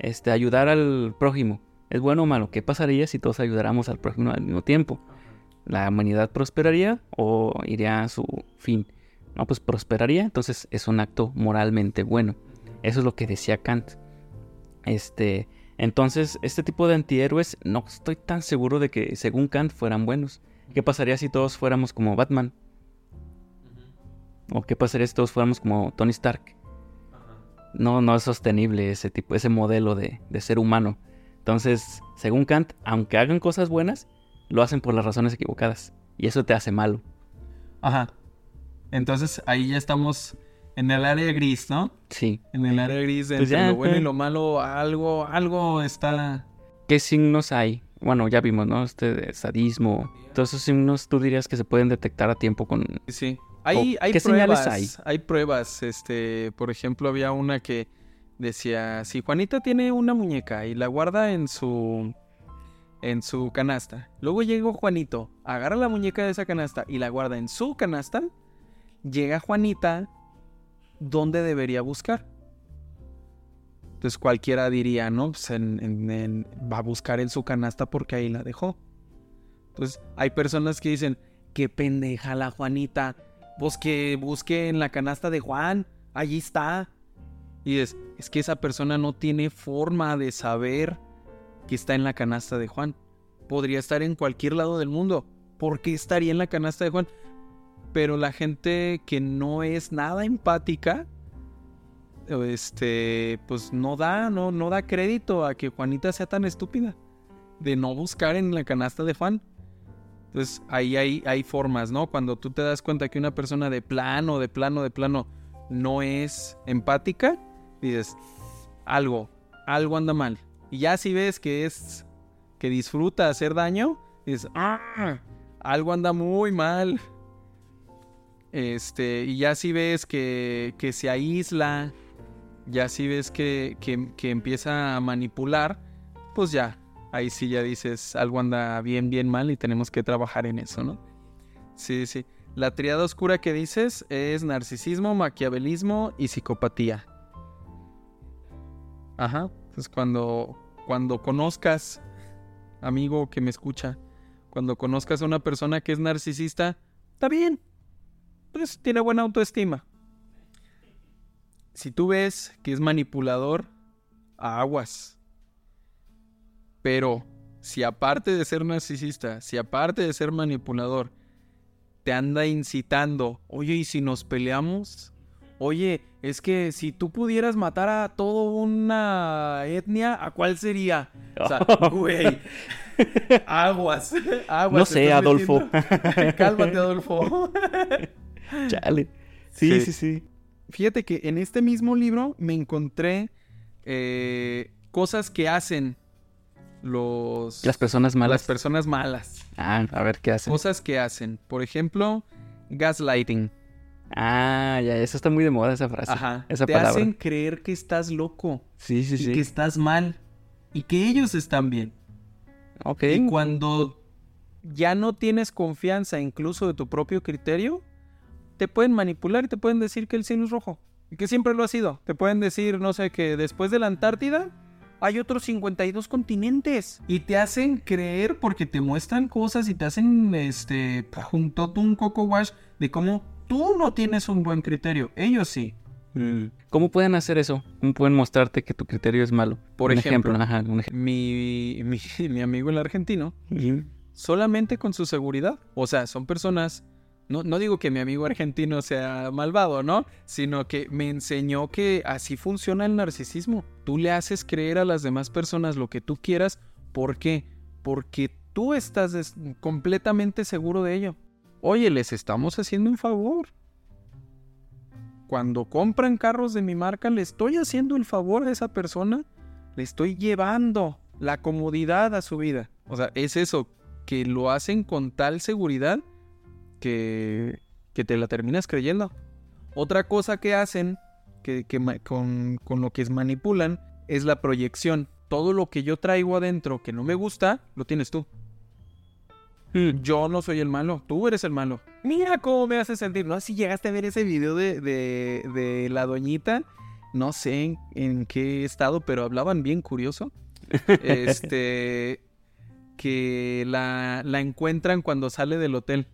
Este, ayudar al prójimo, ¿es bueno o malo? ¿Qué pasaría si todos ayudáramos al prójimo al mismo tiempo? ¿La humanidad prosperaría o iría a su fin? No, pues prosperaría, entonces es un acto moralmente bueno. Eso es lo que decía Kant. Este, entonces, este tipo de antihéroes no estoy tan seguro de que, según Kant, fueran buenos. ¿Qué pasaría si todos fuéramos como Batman? ¿O qué pasaría si todos fuéramos como Tony Stark? No, no es sostenible ese tipo, ese modelo de, de ser humano. Entonces, según Kant, aunque hagan cosas buenas, lo hacen por las razones equivocadas. Y eso te hace malo. Ajá. Entonces ahí ya estamos en el área gris, ¿no? Sí. En el área gris de Pues entre ya, lo bueno y eh. lo malo, algo, algo está. ¿Qué signos hay? Bueno, ya vimos, ¿no? Este de sadismo. Todos esos signos tú dirías que se pueden detectar a tiempo con... Sí. Hay, ¿O hay qué pruebas. señales hay? Hay pruebas. Este, por ejemplo, había una que decía: si Juanita tiene una muñeca y la guarda en su. en su canasta. Luego llega Juanito, agarra la muñeca de esa canasta y la guarda en su canasta. Llega Juanita donde debería buscar. Entonces cualquiera diría, no, pues en- en- en- va a buscar en su canasta porque ahí la dejó. Entonces hay personas que dicen, qué pendeja la Juanita, pues que busque en la canasta de Juan, allí está. Y es, que esa persona no tiene forma de saber que está en la canasta de Juan. Podría estar en cualquier lado del mundo. ¿Por qué estaría en la canasta de Juan? Pero la gente que no es nada empática, este, pues no da, no, no da crédito a que Juanita sea tan estúpida de no buscar en la canasta de Juan. Entonces ahí hay, formas, ¿no? Cuando tú te das cuenta que una persona de plano, de plano, de plano no es empática, dices, algo, algo anda mal. Y ya si ves que es, que disfruta hacer daño, dices, ah, algo anda muy mal. Este, y ya si ves que, que se aísla, ya si ves que, que, que empieza a manipular, pues ya, ahí sí ya dices, algo anda bien, bien mal y tenemos que trabajar en eso, ¿no? Sí, sí. La triada oscura que dices es narcisismo, maquiavelismo y psicopatía. Ajá. Entonces cuando, cuando conozcas, amigo que me escucha, cuando conozcas a una persona que es narcisista, está bien. Pues tiene buena autoestima. Si tú ves que es manipulador, aguas. Pero si aparte de ser narcisista, si aparte de ser manipulador, te anda incitando, oye, ¿y si nos peleamos? Oye, es que si tú pudieras matar a toda una etnia, ¿a cuál sería? O sea, güey, aguas, aguas. No sé, Adolfo. Cálmate, Adolfo. Chale. Sí, sí, sí, Fíjate que en este mismo libro me encontré eh, cosas que hacen los... Las personas malas. Las personas malas. Ah, a ver qué hacen. Cosas que hacen. Por ejemplo, gaslighting. Ah, ya, eso está muy de moda esa frase. Ajá. Esa Te palabra. hacen creer que estás loco. Sí, sí, y sí. que estás mal. Y que ellos están bien. Ok. Y cuando ya no tienes confianza incluso de tu propio criterio, te pueden manipular y te pueden decir que el cielo es rojo. Y que siempre lo ha sido. Te pueden decir, no sé, que después de la Antártida hay otros 52 continentes. Y te hacen creer porque te muestran cosas y te hacen, este, junto un coco wash de cómo tú no tienes un buen criterio. Ellos sí. Mm. ¿Cómo pueden hacer eso? ¿Cómo pueden mostrarte que tu criterio es malo? Por Un ejemplo. Ajá, un ejemplo. Mi, mi, mi amigo el argentino solamente con su seguridad. O sea, son personas. No, digo que mi amigo argentino sea malvado, ¿no? Sino que me enseñó que así funciona el narcisismo. Tú le haces creer a las demás personas lo que tú quieras. ¿Por qué? Porque tú estás completamente seguro de ello. Oye, les estamos haciendo un favor. Cuando compran carros de mi marca, le estoy haciendo el favor a esa persona. Le estoy llevando la comodidad a su vida. O sea, es eso, que lo hacen con tal seguridad que, que te la terminas creyendo. Otra cosa que hacen, que, con, con lo que es manipulan, es la proyección. Todo lo que yo traigo adentro que no me gusta, lo tienes tú. Mm. Yo no soy el malo, tú eres el malo. Mira cómo me hace sentir. No si llegaste a ver ese video de, de, de la doñita. No sé en, en qué estado, pero hablaban bien curioso. Este. que la, la encuentran cuando sale del hotel.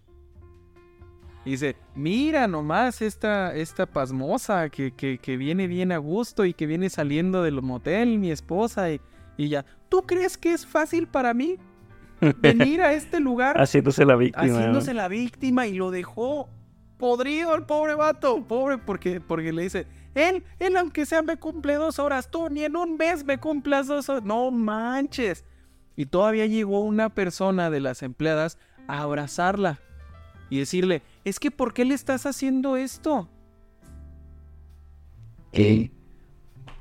Y dice, mira nomás esta, esta pasmosa que, que, que viene bien a gusto y que viene saliendo del motel, mi esposa. Y, y ya, ¿tú crees que es fácil para mí venir a este lugar Haciéndose la víctima. haciéndose la víctima y lo dejó podrido el pobre vato. Pobre porque, porque le dice, él, él aunque sea me cumple dos horas, tú ni en un mes me cumplas dos horas. No manches. Y todavía llegó una persona de las empleadas a abrazarla y decirle, es que ¿por qué le estás haciendo esto? ¿Qué?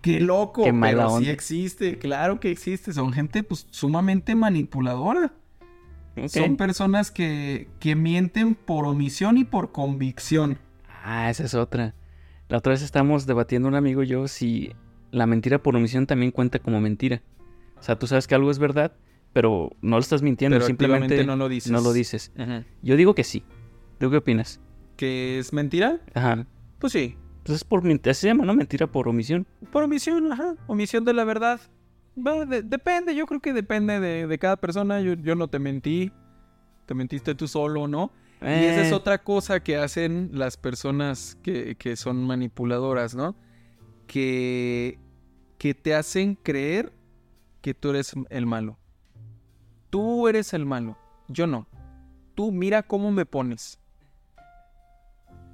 Qué loco, Qué mala pero sí existe, claro que existe. Son gente pues sumamente manipuladora. Son personas que, que mienten por omisión y por convicción. Ah, esa es otra. La otra vez estábamos debatiendo un amigo y yo si la mentira por omisión también cuenta como mentira. O sea, tú sabes que algo es verdad, pero no lo estás mintiendo, Pero simplemente no lo dices. no lo dices. Yo digo que sí. ¿Tú qué opinas? ¿Que es mentira? Ajá. Pues sí. Entonces por mentira se llama, ¿no? Mentira por omisión. Por omisión, ajá. Omisión de la verdad. Bueno, de- depende, yo creo que depende de, de cada persona. Yo, yo no te mentí. Te mentiste tú solo, ¿no? Y esa es Eh, otra cosa que hacen las personas que, que son manipuladoras, ¿no? Que, que te hacen creer que tú eres el malo. Tú eres el malo, yo no. Tú mira cómo me pones.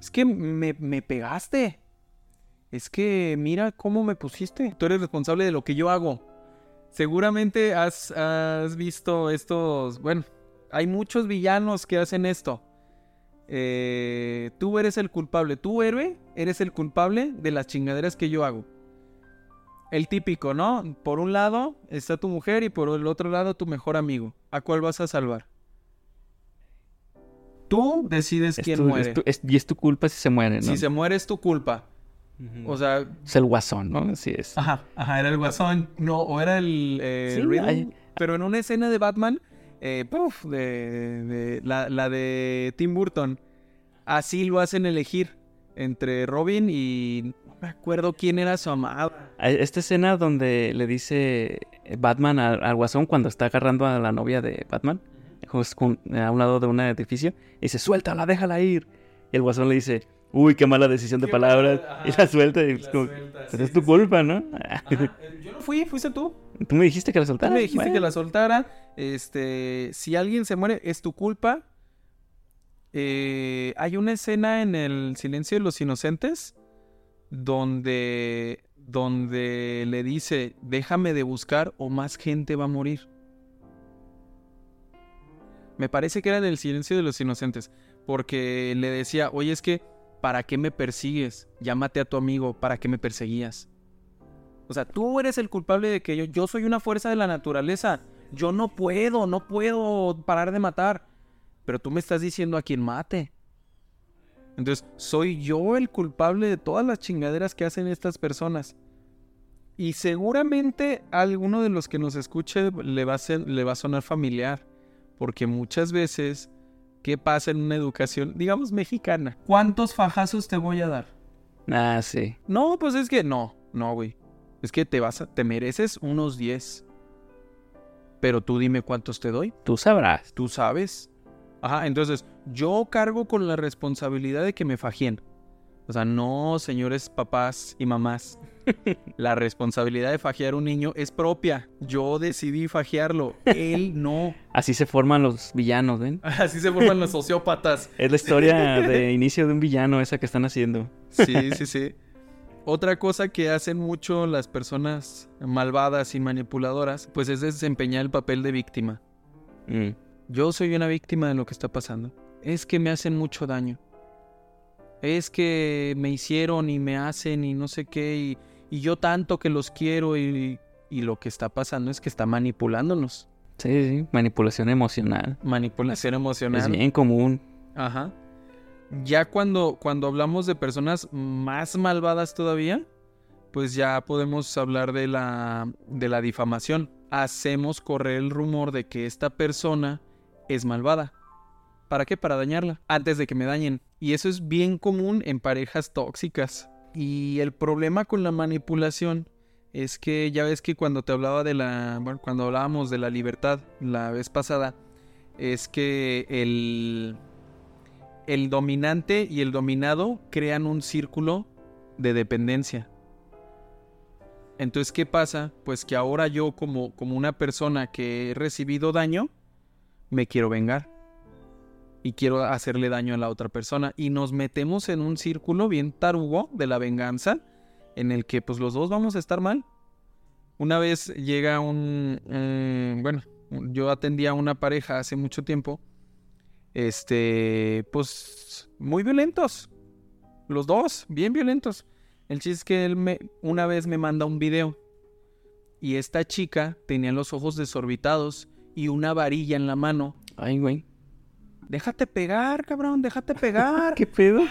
Es que me, me pegaste. Es que mira cómo me pusiste. Tú eres responsable de lo que yo hago. Seguramente has, has visto estos... Bueno, hay muchos villanos que hacen esto. Eh, tú eres el culpable. Tú, héroe, eres el culpable de las chingaderas que yo hago. El típico, ¿no? Por un lado está tu mujer y por el otro lado tu mejor amigo. ¿A cuál vas a salvar? Tú decides Es quién tu- muere. es tu- es- y es tu culpa si se muere, ¿no? Si se muere es tu culpa. O sea, es el guasón, ¿no? Así es. Ajá, ajá, era el guasón. No, o era el eh, Sí, Riddle. hay- Pero en una escena de Batman, eh, puf, de, de- la, la de Tim Burton, así lo hacen elegir entre Robin y no me acuerdo quién era su amada. Esta escena donde le dice Batman al, al guasón cuando está agarrando a la novia de Batman, con- a un lado de un edificio, y dice, suéltala, déjala ir. Y el guasón le dice, uy, qué mala decisión de palabras. y la suelta y es la como, suelta, "Pues sí, es tu sí, culpa, ¿no? Ajá, eh, yo no fui, fuiste tú. Tú me dijiste que la Tú soltara. me dijiste Bueno. que la soltara. Este, si alguien se muere, es tu culpa. Eh, hay una escena en el Silencio de los Inocentes donde, donde le dice, déjame de buscar o más gente va a morir. Me parece que era en el Silencio de los Inocentes, porque le decía, oye, es que, ¿para qué me persigues? Llámate a tu amigo, ¿para qué me perseguías? O sea, tú eres el culpable de que yo, yo soy una fuerza de la naturaleza. Yo no puedo, no puedo parar de matar. Pero tú me estás diciendo a quien mate. Entonces, soy yo el culpable de todas las chingaderas que hacen estas personas. Y seguramente a alguno de los que nos escuche le le va a sonar familiar. Porque muchas veces, ¿qué pasa en una educación, digamos, mexicana? ¿Cuántos fajazos te voy a dar? Ah, sí. No, pues es que no, no, güey. Es que te vas a, te mereces unos 10. Pero tú dime cuántos te doy. Tú sabrás. Tú sabes. Ajá, entonces yo cargo con la responsabilidad de que me fajien. O sea, no, señores papás y mamás. La responsabilidad de fajear un niño es propia. Yo decidí fajearlo. Él no. Así se forman los villanos, ¿ven? Así se forman los sociópatas. Es la historia de inicio de un villano esa que están haciendo. Sí, sí, sí. Otra cosa que hacen mucho las personas malvadas y manipuladoras, pues es desempeñar el papel de víctima. Mm. Yo soy una víctima de lo que está pasando. Es que me hacen mucho daño. Es que me hicieron y me hacen y no sé qué y, y yo tanto que los quiero y, y lo que está pasando es que está manipulándonos. Sí, sí, manipulación emocional. Manipulación Es emocional. bien común. Ajá. Ya cuando, cuando hablamos de personas más malvadas todavía, pues ya podemos hablar de la, de la difamación. Hacemos correr el rumor de que esta persona es malvada. ¿Para qué? Para dañarla, antes de que me dañen. Y eso es bien común en parejas tóxicas. Y el problema con la manipulación es que ya ves que cuando te hablaba de la, cuando hablábamos de la libertad la vez pasada, es que el, el dominante y el dominado crean un círculo de dependencia. Entonces, ¿qué pasa? Pues que ahora yo como, como una persona que he recibido daño, me quiero vengar. Y quiero hacerle daño a la otra persona. Y nos metemos en un círculo bien tarugo de la venganza, en el que pues los dos vamos a estar mal. Una vez llega un... eh, bueno, yo atendía a una pareja hace mucho tiempo. Este, pues, muy violentos. Los dos, bien violentos. El chiste es que él me, una vez me manda un video. Y esta chica tenía los ojos desorbitados y una varilla en la mano. Ay, güey. Déjate pegar, cabrón, déjate pegar. ¿Qué pedo?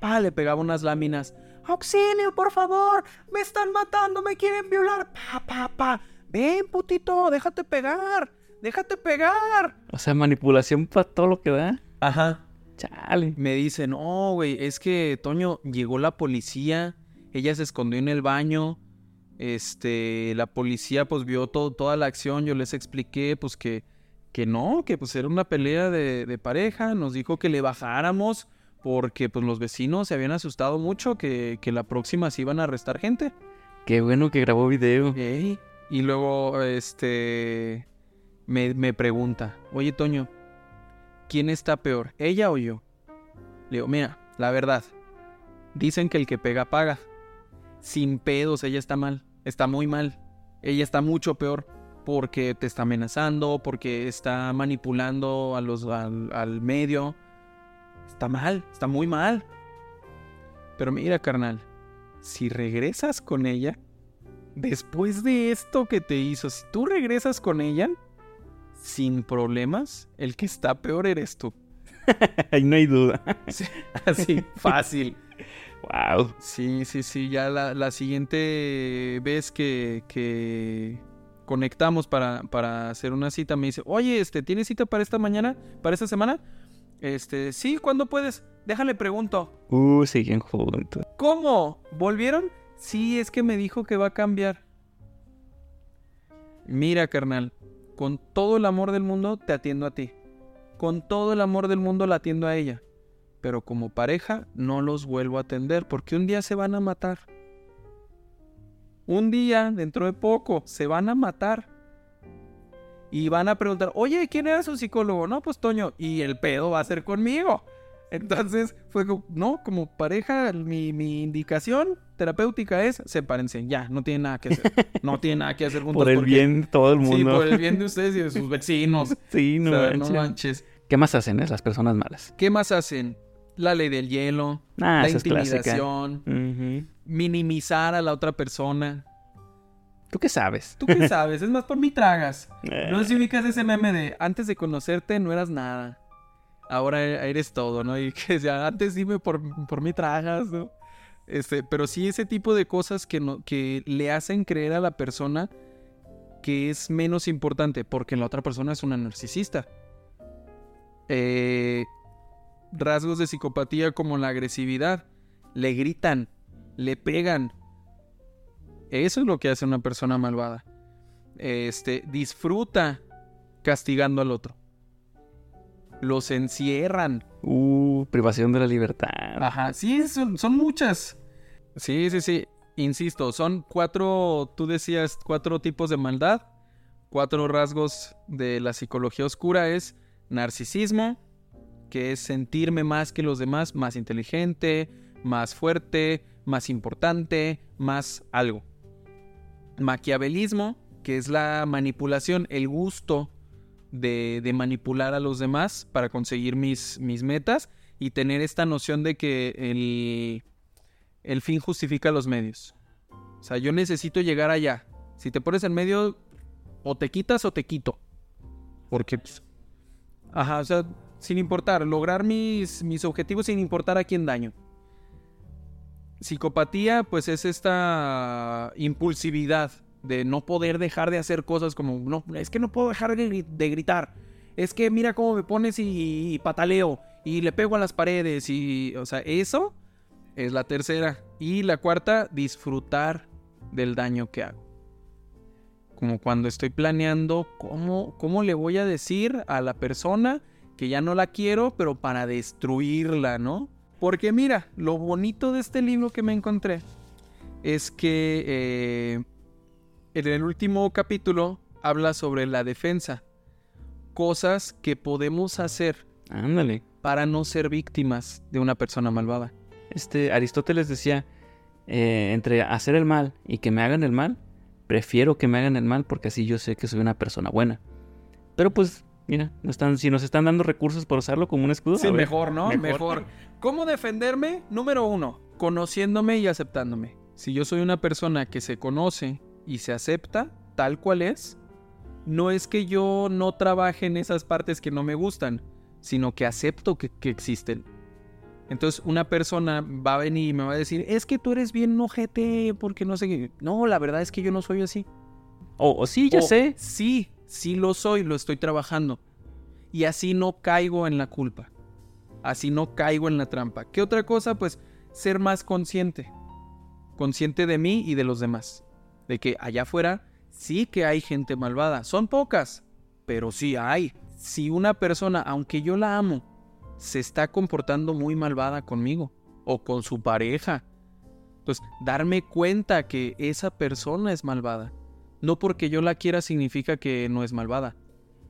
Pa, le pegaba unas láminas. Auxilio, por favor, me están matando, me quieren violar. Pa, pa, pa. Ven, putito, déjate pegar, déjate pegar. O sea, manipulación para todo lo que da. Ajá. Chale. Me dice, no, güey, es que, Toño, llegó la policía, ella se escondió en el baño, este, la policía, pues, vio todo, toda la acción, yo les expliqué, pues, que, que no, que, pues, era una pelea de, de pareja, nos dijo que le bajáramos, porque, pues, los vecinos se habían asustado mucho, que, que la próxima se iban a arrestar gente. Qué bueno que grabó video. Ey. Y luego, este, me, me pregunta, oye, Toño, ¿quién está peor, ella o yo? Le digo, mira, la verdad, dicen que el que pega paga. Sin pedos, ella está mal, está muy mal. Ella está mucho peor porque te está amenazando, porque está manipulando a los, al, al medio. Está mal, está muy mal. Pero mira, carnal, si regresas con ella, después de esto que te hizo, si tú regresas con ella, sin problemas, el que está peor eres tú. Ahí no hay duda. Sí, así, fácil. Wow. Sí, sí, sí. Ya la, la siguiente vez que, que conectamos para, para hacer una cita, me dice, oye, este, ¿tienes cita para esta mañana? ¿Para esta semana? Este, sí, ¿cuándo puedes? Déjale pregunto. Uh, siguen juntos. ¿Cómo? ¿Volvieron? Sí, es que me dijo que va a cambiar. Mira, carnal, con todo el amor del mundo te atiendo a ti. Con todo el amor del mundo la atiendo a ella. Pero como pareja no los vuelvo a atender porque un día se van a matar. Un día, dentro de poco, se van a matar. Y van a preguntar, oye, ¿quién era su psicólogo? No, pues Toño. Y el pedo va a ser conmigo. Entonces fue como, no, como pareja, mi, mi indicación terapéutica es sepárense, ya, no tiene nada que hacer. No tiene nada que hacer juntos. Por el porque- bien de todo el mundo. Sí, por el bien de ustedes y de sus vecinos. Sí, O no, sea, no manches. ¿Qué más hacen eh, las personas malas? ¿Qué más hacen? La ley del hielo, Ah, la intimidación, minimizar a la otra persona. ¿Tú qué sabes? ¿Tú qué sabes? Es más por mí tragas. Eh, No sé si ubicas ese meme de antes de conocerte no eras nada. Ahora eres todo, ¿no? Y que ya antes dime por, por mí tragas, ¿no? Este, pero sí ese tipo de cosas que, no, que le hacen creer a la persona que es menos importante porque la otra persona es una narcisista. Eh, rasgos de psicopatía como la agresividad. Le gritan, le pegan. Eso es lo que hace una persona malvada este, disfruta castigando al otro. Los encierran. Uh, privación de la libertad. Ajá, sí, son, son muchas. Sí, sí, sí. Insisto, son cuatro, tú decías, cuatro tipos de maldad. Cuatro rasgos de la psicología oscura es narcisismo, que es sentirme más que los demás, más inteligente, más fuerte, más importante, más algo. Maquiavelismo, que es la manipulación, el gusto de, de manipular a los demás para conseguir mis, mis metas y tener esta noción de que el, el fin justifica los medios. O sea, yo necesito llegar allá. Si te pones en medio, o te quitas o te quito. Porque, pues, ajá, o sea, sin importar, lograr mis, mis objetivos sin importar a quién daño. Psicopatía, pues es esta impulsividad de no poder dejar de hacer cosas como, no, es que no puedo dejar de, gri- de gritar. Es que mira cómo me pones y, y pataleo y le pego a las paredes y, o sea, eso es la tercera. Y la cuarta, disfrutar del daño que hago. Como cuando estoy planeando cómo, cómo le voy a decir a la persona que ya no la quiero, pero para destruirla, ¿no? Porque mira, lo bonito de este libro que me encontré es que eh, en el último capítulo habla sobre la defensa. Cosas que podemos hacer Ándale. para no ser víctimas de una persona malvada. Este, Aristóteles decía, eh, entre hacer el mal y que me hagan el mal, prefiero que me hagan el mal porque así yo sé que soy una persona buena. Pero pues, mira, no están, si nos están dando recursos para usarlo como un escudo, Sí, ver, mejor, ¿no? mejor. Mejor. ¿Cómo defenderme? Número uno, conociéndome y aceptándome. Si yo soy una persona que se conoce y se acepta tal cual es, no es que yo no trabaje en esas partes que no me gustan, sino que acepto que, que existen. Entonces una persona va a venir y me va a decir, es que tú eres bien ojete porque no sé qué. No, la verdad es que yo no soy así. O, sí, ya O, sé. Sí, sí lo soy, lo estoy trabajando. Y así no caigo en la culpa. Así no caigo en la trampa. ¿Qué otra cosa? Pues ser más consciente. Consciente de mí y de los demás. De que allá afuera sí que hay gente malvada. Son pocas, pero sí hay. Si una persona, aunque yo la amo, se está comportando muy malvada conmigo o con su pareja, pues darme cuenta que esa persona es malvada. No porque yo la quiera significa que no es malvada.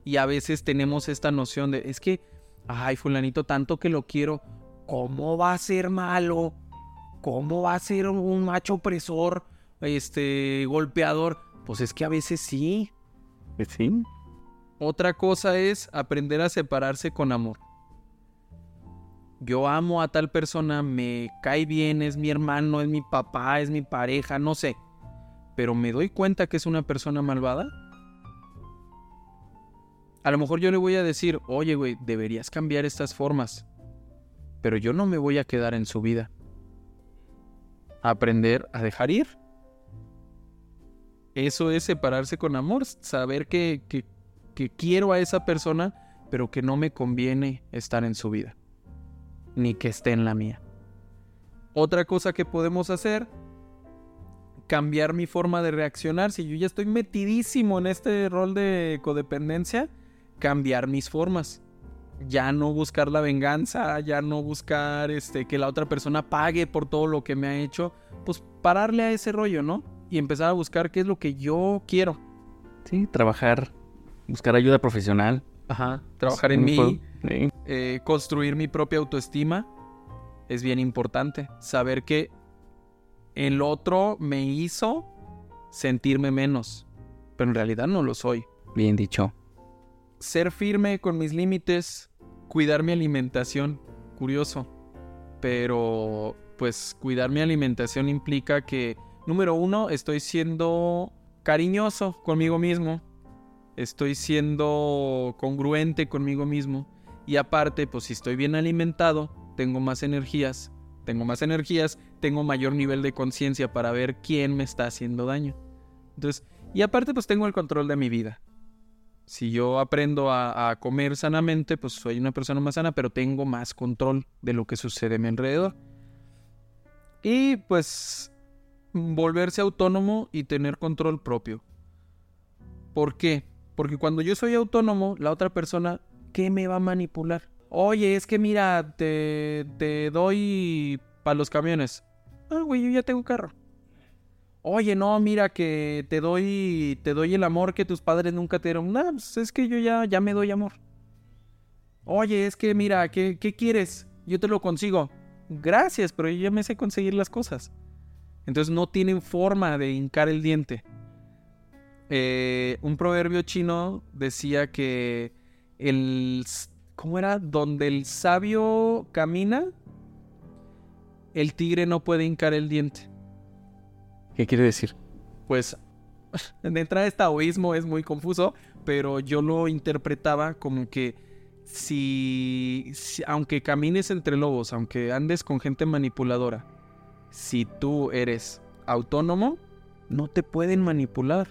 Y a veces tenemos esta noción de, es que, ay, fulanito, tanto que lo quiero, ¿cómo va a ser malo? ¿Cómo va a ser un macho opresor, este, golpeador? Pues es que a veces sí. Pues sí. Otra cosa es aprender a separarse con amor. Yo amo a tal persona, me cae bien, es mi hermano, es mi papá, es mi pareja, no sé. Pero me doy cuenta que es una persona malvada. A lo mejor yo le voy a decir, oye, güey, deberías cambiar estas formas. Pero yo no me voy a quedar en su vida. Aprender a dejar ir. Eso es separarse con amor, saber que, que, quiero a esa persona, pero que no me conviene estar en su vida, ni que esté en la mía. Otra cosa que podemos hacer, cambiar mi forma de reaccionar. Si yo ya estoy metidísimo en este rol de codependencia, cambiar mis formas. Ya no buscar la venganza, ya no buscar este, que la otra persona pague por todo lo que me ha hecho. Pues pararle a ese rollo, ¿no? Y empezar a buscar qué es lo que yo quiero. Sí, trabajar, buscar ayuda profesional. Ajá, trabajar en mí, eh, construir mi propia autoestima es bien importante. Saber que el otro me hizo sentirme menos, pero en realidad no lo soy. Bien dicho. Ser firme con mis límites, cuidar mi alimentación, curioso. Pero pues cuidar mi alimentación implica que, número uno, estoy siendo cariñoso conmigo mismo. Estoy siendo congruente conmigo mismo. Y aparte, pues si estoy bien alimentado, tengo más energías. Tengo más energías, tengo mayor nivel de conciencia para ver quién me está haciendo daño. Entonces, y aparte, pues tengo el control de mi vida. Si yo aprendo a, comer sanamente, pues soy una persona más sana, pero tengo más control de lo que sucede a mi alrededor. Y pues volverse autónomo y tener control propio. ¿Por qué? Porque cuando yo soy autónomo, la otra persona, ¿qué me va a manipular? Oye, es que mira, te, te doy para los camiones. Ah, güey, yo ya tengo carro. Oye, no, mira que te doy te doy el amor que tus padres nunca te dieron. No, pues es que yo ya, ya me doy amor. Oye, es que mira, ¿qué, ¿qué quieres? Yo te lo consigo. Gracias, pero yo ya me sé conseguir las cosas. Entonces no tienen forma de hincar el diente. Eh, un proverbio chino decía que el... ¿Cómo era? Donde el sabio camina, el tigre no puede hincar el diente. ¿Qué quiere decir? Pues de entrada este taoísmo es muy confuso, pero yo lo interpretaba como que si, si, aunque camines entre lobos, aunque andes con gente manipuladora, si tú eres autónomo, no te pueden manipular.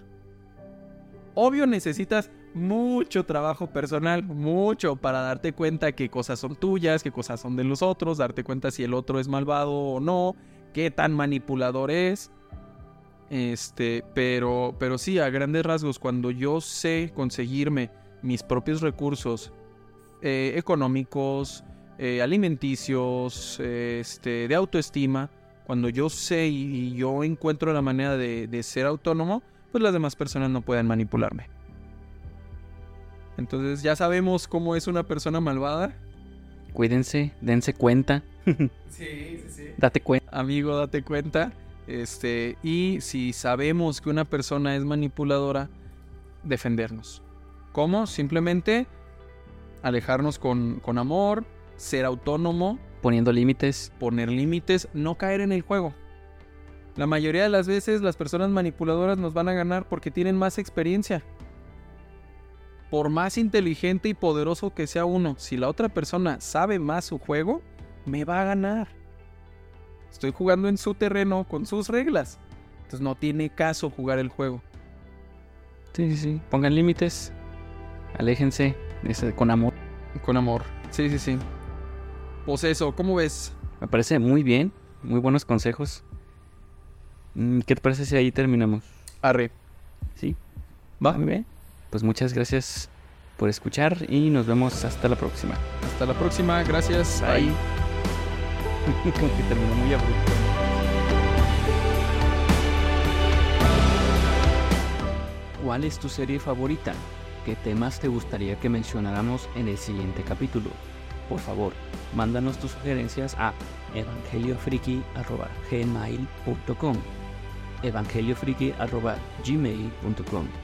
Obvio necesitas mucho trabajo personal, mucho para darte cuenta qué cosas son tuyas, qué cosas son de los otros, darte cuenta si el otro es malvado o no, qué tan manipulador es. Este, pero, pero sí, a grandes rasgos, cuando yo sé conseguirme mis propios recursos eh, económicos, eh, alimenticios, este, de autoestima, cuando yo sé y, yo encuentro la manera de, ser autónomo, pues las demás personas no pueden manipularme. Entonces ya sabemos cómo es una persona malvada. Cuídense, dense cuenta. sí, sí, sí. Date cuenta. Amigo, date cuenta. Este, y si sabemos que una persona es manipuladora, defendernos. ¿Cómo? Simplemente alejarnos con, con amor, ser autónomo. Poniendo límites. Poner límites, no caer en el juego. La mayoría de las veces las personas manipuladoras nos van a ganar porque tienen más experiencia. Por más inteligente y poderoso que sea uno, si la otra persona sabe más su juego, me va a ganar. Estoy jugando en su terreno con sus reglas. Entonces no tiene caso jugar el juego. Sí, sí, sí. Pongan límites. Aléjense. Con amor. Con amor. Sí, sí, sí. Pues eso, ¿cómo ves? Me parece muy bien. Muy buenos consejos. ¿Qué te parece si ahí terminamos? Arre. Sí. Va. Muy bien. Pues muchas gracias por escuchar y nos vemos hasta la próxima. Hasta la próxima. Gracias. Bye. Bye. Como que terminó muy abrupto. ¿Cuál es tu serie favorita? ¿Qué temas te gustaría que mencionáramos en el siguiente capítulo? Por favor, mándanos tus sugerencias a evangeliofriki.gmail.com evangeliofriki.gmail.com